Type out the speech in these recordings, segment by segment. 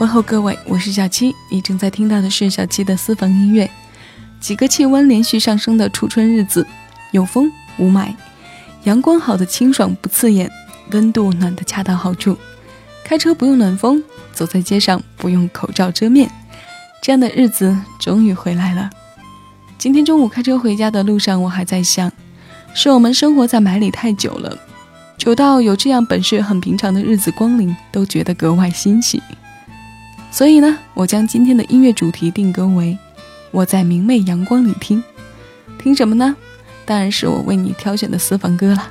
问候各位，我是小七，你正在听到的是小七的私房音乐。几个气温连续上升的初春日子，有风无霾，阳光好的清爽不刺眼，温度暖得恰到好处。开车不用暖风，走在街上不用口罩遮面，这样的日子终于回来了。今天中午开车回家的路上，我还在想，是我们生活在霾里太久了，久到有这样本是很平常的日子光临，都觉得格外欣喜。所以呢，我将今天的音乐主题定格为“我在明媚阳光里听”，听什么呢？当然是我为你挑选的私房歌了。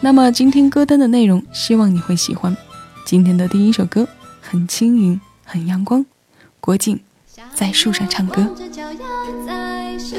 那么今天歌单的内容，希望你会喜欢。今天的第一首歌很轻盈，很阳光，郭靖在树上唱歌。说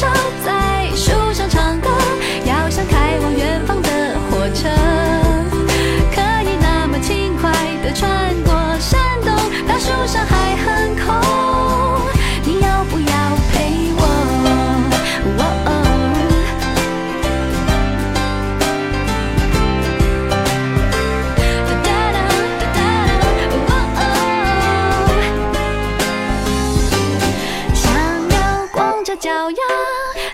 吹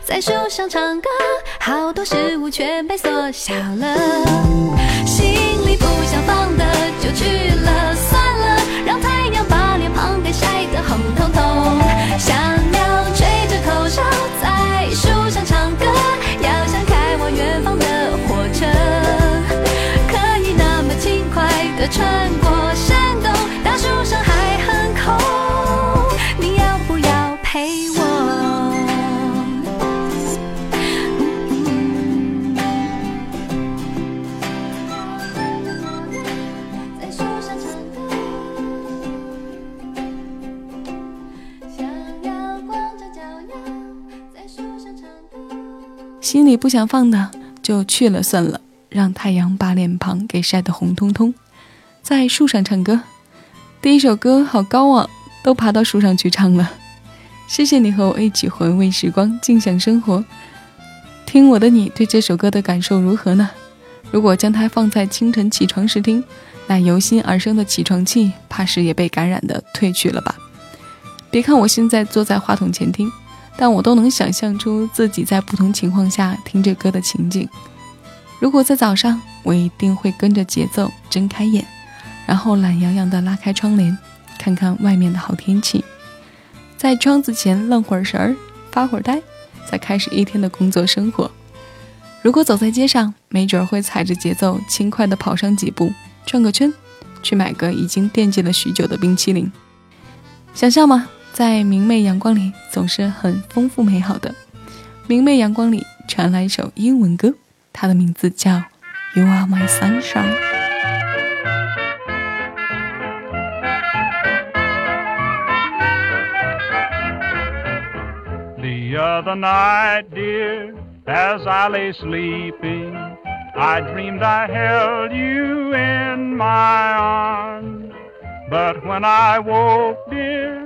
在树上唱歌，好多事物全被缩小了，心里不想放的就去了，算了，让太阳把脸庞给晒得红彤彤。想要吹着口哨在树上唱歌，要想开往远方的心里不想放的就去了算了，让太阳把脸庞给晒得红彤彤。在树上唱歌，第一首歌好高啊，都爬到树上去唱了。谢谢你和我一起回味时光，静享生活。听我的你对这首歌的感受如何呢？如果将它放在清晨起床时听，那由心而生的起床气，怕是也被感染的褪去了吧。别看我现在坐在话筒前听，但我都能想象出自己在不同情况下听着歌的情景。如果在早上，我一定会跟着节奏睁开眼，然后懒洋洋地拉开窗帘，看看外面的好天气，在窗子前愣会儿神儿，发会儿呆，再开始一天的工作生活。如果走在街上，没准会踩着节奏轻快地跑上几步，转个圈，去买个已经惦记了许久的冰淇淋。想象吗？在明媚阳光里，总是很丰富美好的。明媚阳光里传来一首英文歌。它的名字叫《You Are My Sunshine》。The other night, dear, as I lay sleeping, I dreamed I held you in my arms. But when I woke, dear,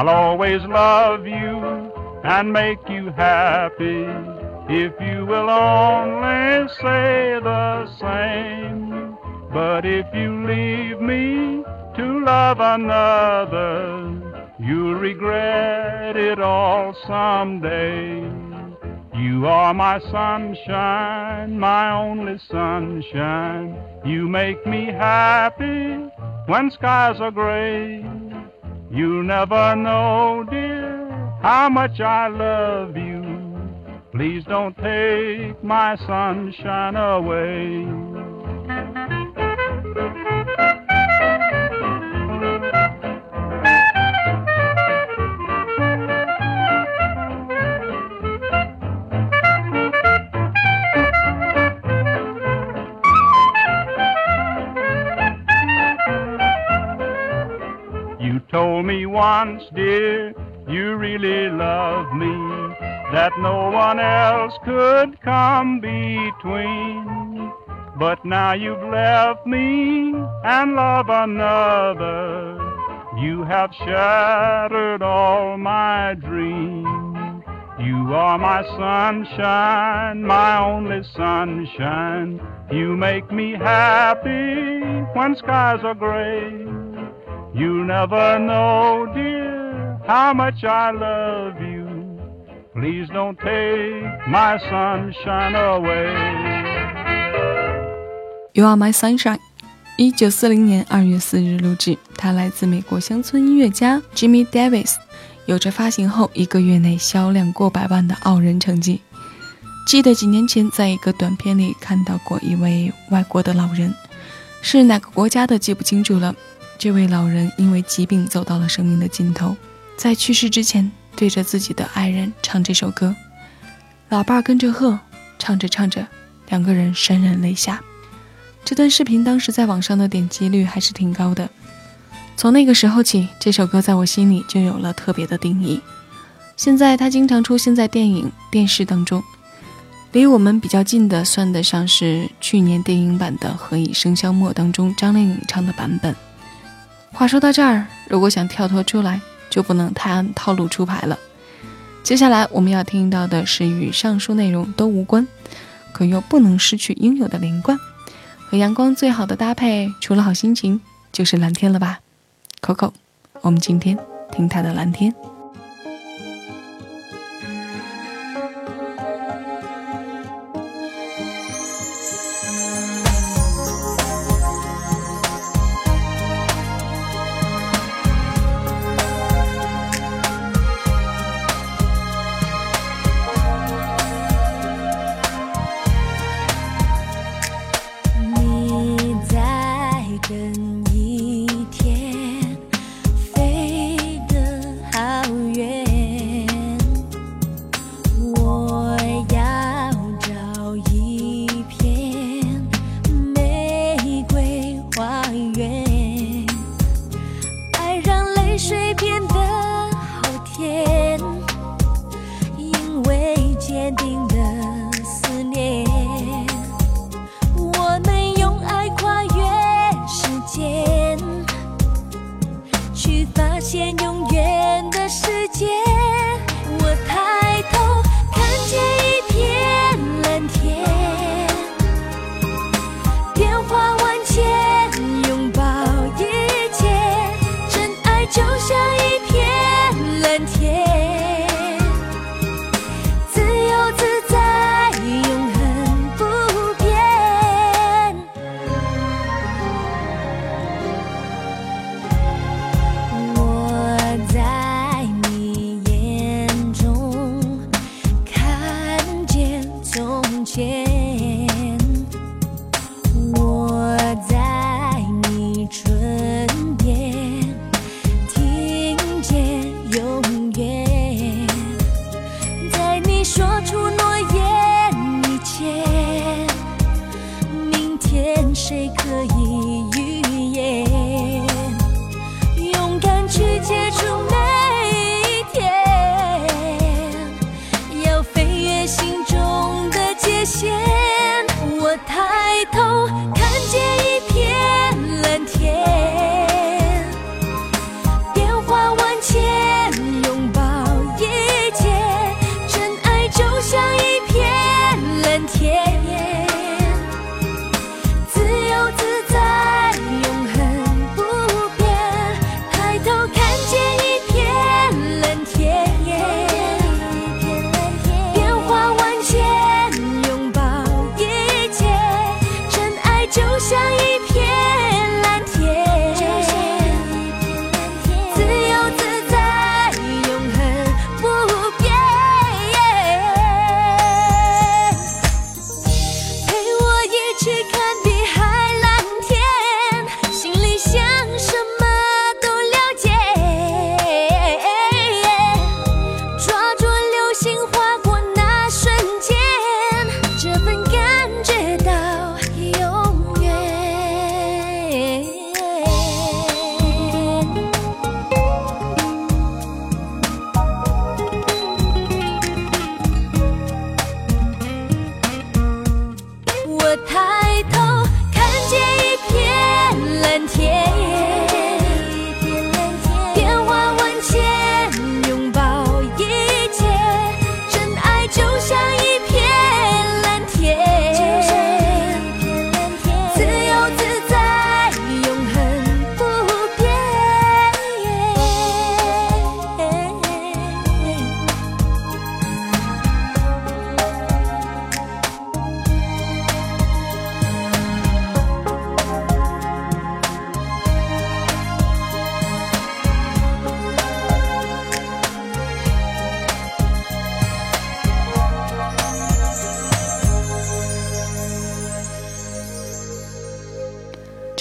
I'll always love you and make you happy if you will only say the same. But if you leave me to love another, you'll regret it all someday. You are my sunshine, my only sunshine. You make me happy when skies are gray. You'll never know, dear, how much I love you. Please don't take my sunshine away. Once, dear, you really love me, that no one else could come between. But now you've left me and love another. You have shattered all my dreams. You are my sunshine, my only sunshine. You make me happy when skies are gray. You never know, dear, how much I love you. Please don't take my sunshine away. You are my sunshine. 一九四零年二月四日录制，它来自美国乡村音乐家 Jimmy Davis，有着发行后一个月内销量过百万的傲人成绩。记得几年前在一个短片里看到过一位外国的老人，是哪个国家的记不清楚了。这位老人因为疾病走到了生命的尽头，在去世之前，对着自己的爱人唱这首歌，老伴儿跟着和，唱着唱着，两个人潸然泪下。这段视频当时在网上的点击率还是挺高的。从那个时候起，这首歌在我心里就有了特别的定义。现在它经常出现在电影、电视当中。离我们比较近的，算得上是去年电影版的《何以笙箫默》当中张靓颖唱的版本。话说到这儿，如果想跳脱出来，就不能太按套路出牌了。接下来我们要听到的是与上述内容都无关，可又不能失去应有的连贯。和阳光最好的搭配，除了好心情，就是蓝天了吧？Coco，我们今天听他的蓝天。去发现永远可以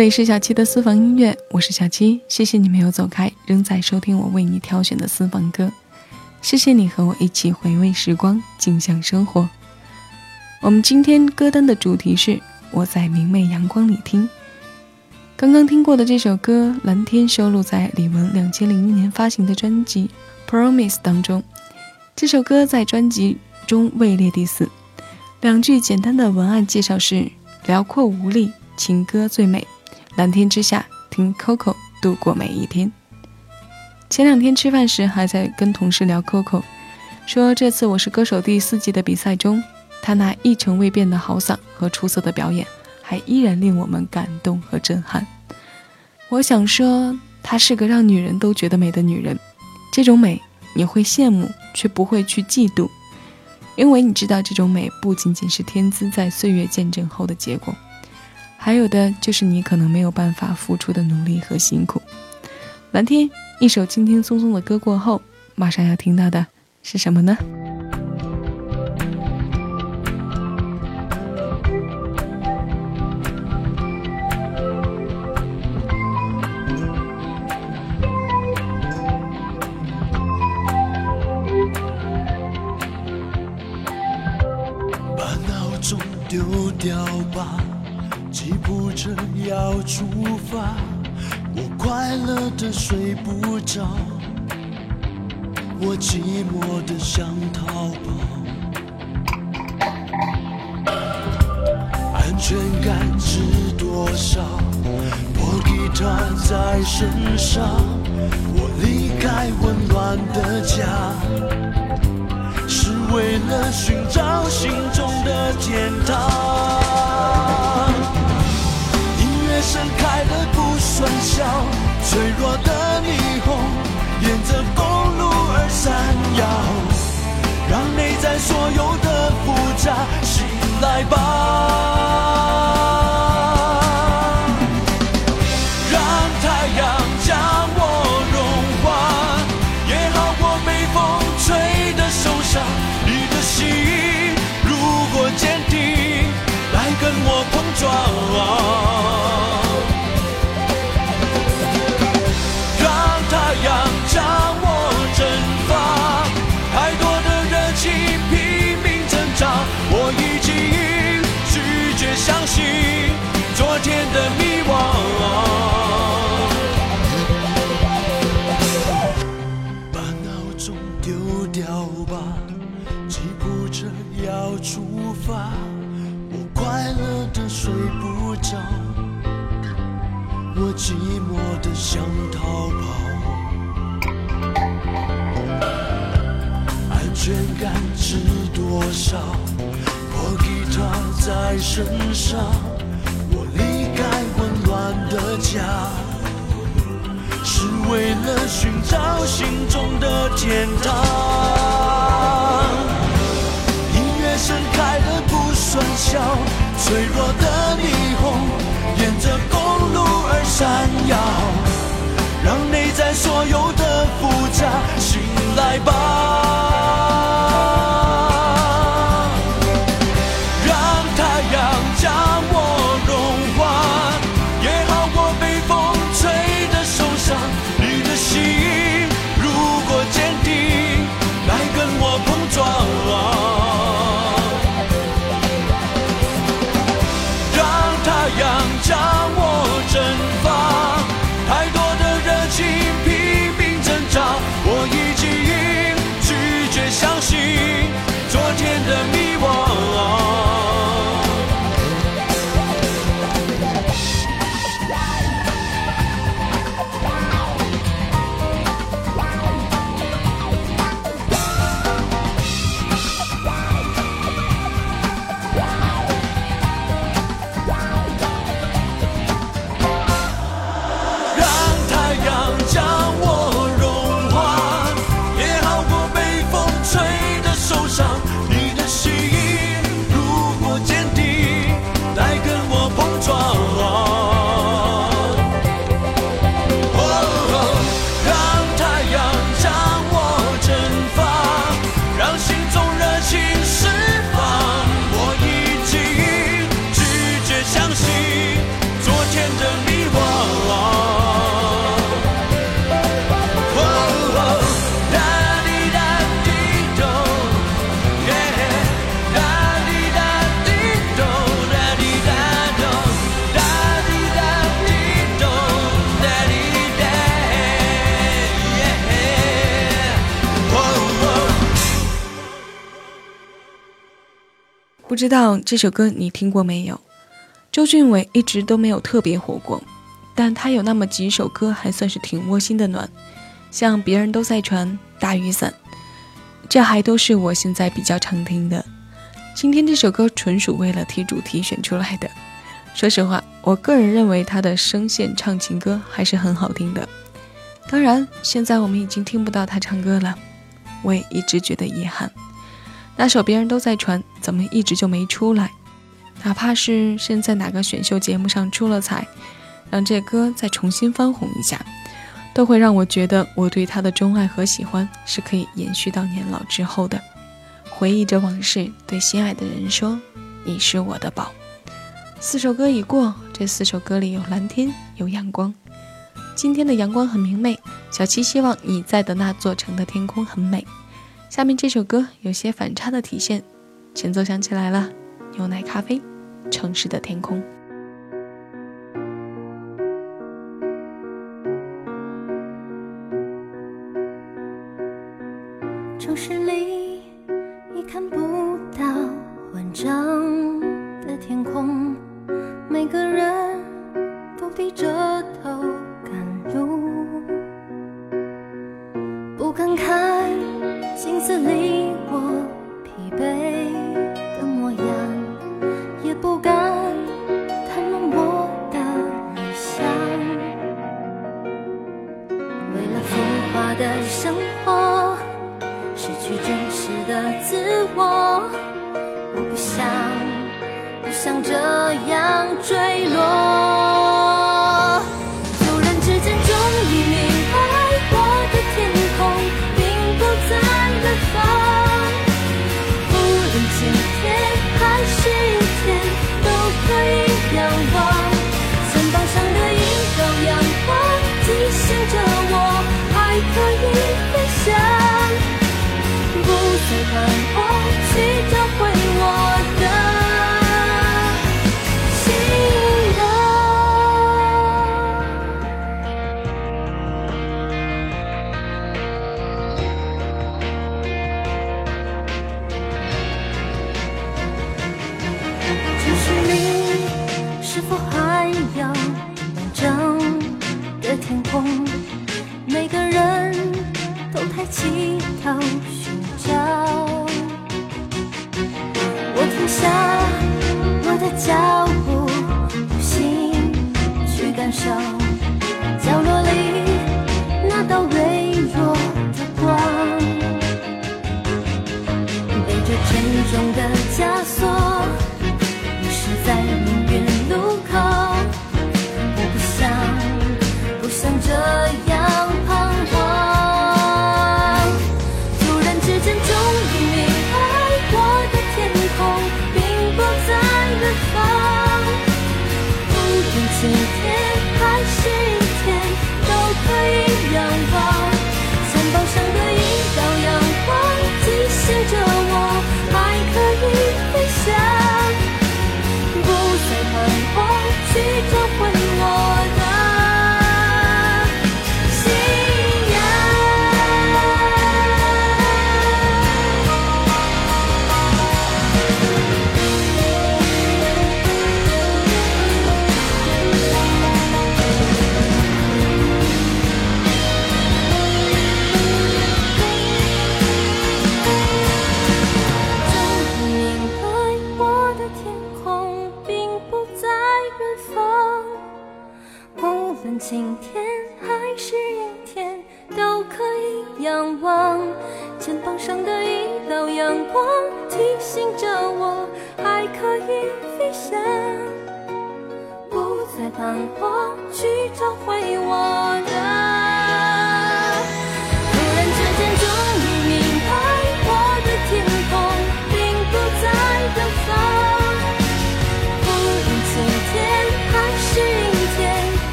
这里是小七的私房音乐，我是小七，谢谢你没有走开，仍在收听我为你挑选的私房歌。谢谢你和我一起回味时光，静享生活。我们今天歌单的主题是我在明媚阳光里听。刚刚听过的这首歌《蓝天》收录在李玟两千零一年发行的专辑《Promise》当中。这首歌在专辑中位列第四。两句简单的文案介绍是：辽阔无力，情歌最美。蓝天之下，听 Coco 度过每一天。前两天吃饭时还在跟同事聊 Coco，说这次《我是歌手》第四季的比赛中，他那一成未变的好嗓和出色的表演，还依然令我们感动和震撼。我想说，她是个让女人都觉得美的女人，这种美你会羡慕，却不会去嫉妒，因为你知道这种美不仅仅是天资在岁月见证后的结果。还有的就是你可能没有办法付出的努力和辛苦。蓝天，一首轻轻松松的歌过后，马上要听到的是什么呢？把闹钟丢掉吧，要出发，我快乐的睡不着，我寂寞的想逃跑。安全感值多少？我吉他在身上，我离开温暖的家。是为了寻找心中的天堂。盛开的不算小，脆弱的霓虹沿着公路而闪耀，让内在所有的复杂醒来吧。让太阳将我融化，也好过被风吹得受伤。你的心，如果坚定，来跟我碰撞。多少？破吉他在身上，我离开混乱的家，是为了寻找心中的天堂。音乐盛开的不算小，脆弱的霓虹沿着公路而闪耀，不知道这首歌你听过没有？周俊伟一直都没有特别火过，但他有那么几首歌还算是挺窝心的暖，像别人都在传、大雨伞，这还都是我现在比较常听的。今天这首歌纯属为了替主题选出来的。说实话，我个人认为他的声线唱情歌还是很好听的。当然，现在我们已经听不到他唱歌了，我也一直觉得遗憾。那首别人都在传，怎么一直就没出来？哪怕是现在哪个选秀节目上出了彩，让这歌再重新翻红一下，都会让我觉得我对他的钟爱和喜欢是可以延续到年老之后的。回忆着往事，对心爱的人说：“你是我的宝。”四首歌已过，这四首歌里有蓝天，有阳光。今天的阳光很明媚，小七希望你在的那座城的天空很美。下面这首歌有些反差的体现，前奏响起来了，牛奶咖啡，城市的天空。我的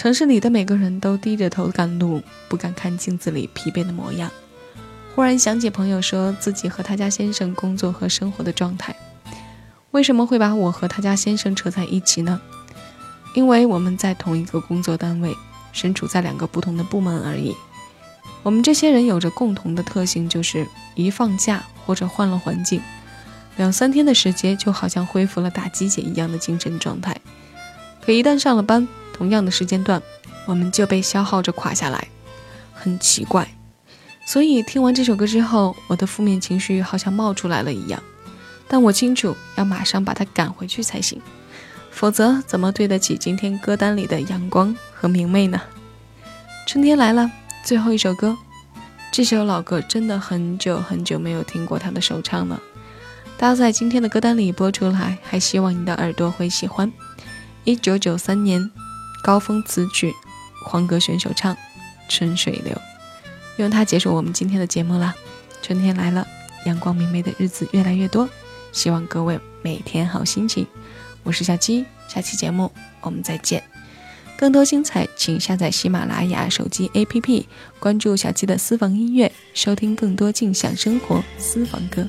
城市里的每个人都低着头赶路，不敢看镜子里疲惫的模样。忽然想起朋友说自己和他家先生工作和生活的状态，为什么会把我和他家先生扯在一起呢？因为我们在同一个工作单位，身处在两个不同的部门而已。我们这些人有着共同的特性，就是一放假或者换了环境，两三天的时间就好像恢复了打鸡血一样的精神状态。可一旦上了班，同样的时间段，我们就被消耗着垮下来，很奇怪。所以听完这首歌之后，我的负面情绪好像冒出来了一样，但我清楚要马上把它赶回去才行，否则怎么对得起今天歌单里的阳光和明媚呢？春天来了，最后一首歌，这首老歌真的很久很久没有听过它的首唱了，搭在今天的歌单里播出来，还希望你的耳朵会喜欢。一九九三年，高峰词曲，黄格选手唱《春水流》，用它结束我们今天的节目啦。春天来了，阳光明媚的日子越来越多，希望各位每天好心情。我是小鸡，下期节目我们再见。更多精彩，请下载喜马拉雅手机 APP，关注小鸡的私房音乐，收听更多静享生活私房歌。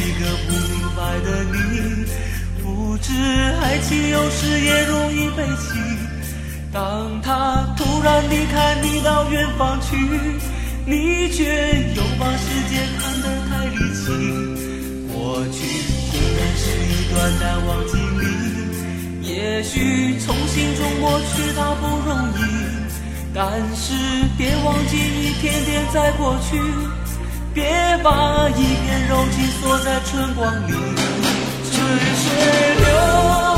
一个不明白的你，不知爱情有时也容易悲戚。当他突然离开你到远方去，你却又把世界看得太离奇。过去固然是一段难忘经历，也许从心中抹去它不容易，但是别忘记一天天在过去，别把一片柔情锁在春光里。春水流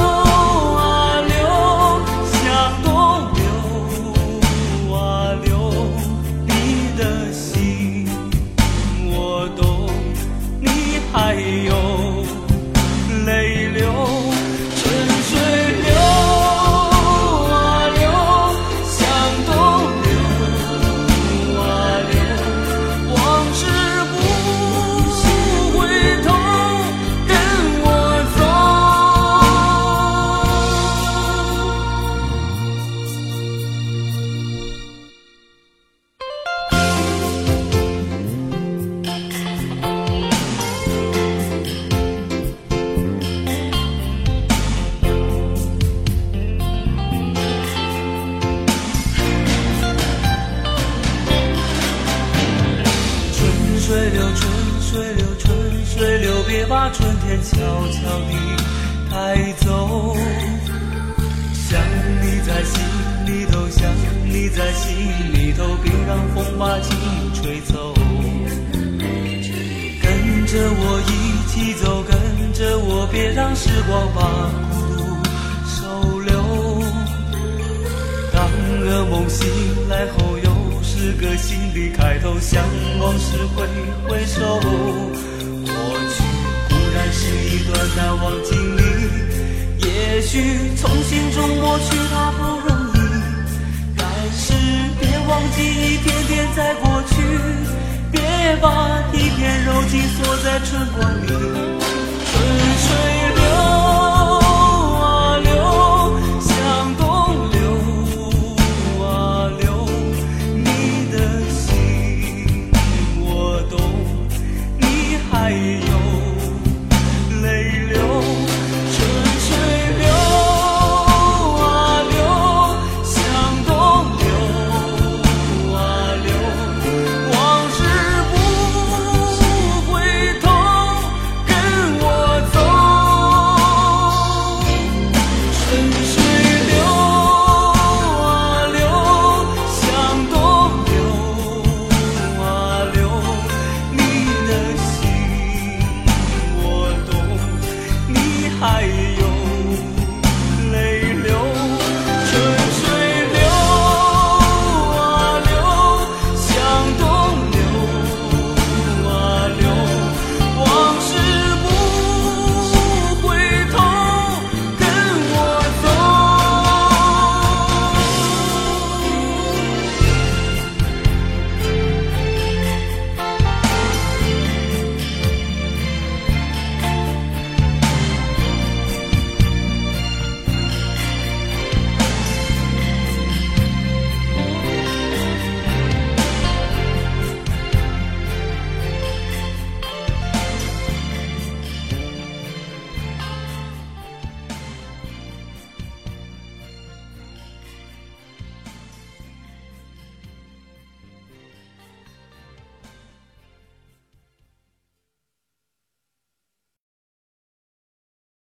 情一天天在过去，别把一片柔情锁在春光里，春水。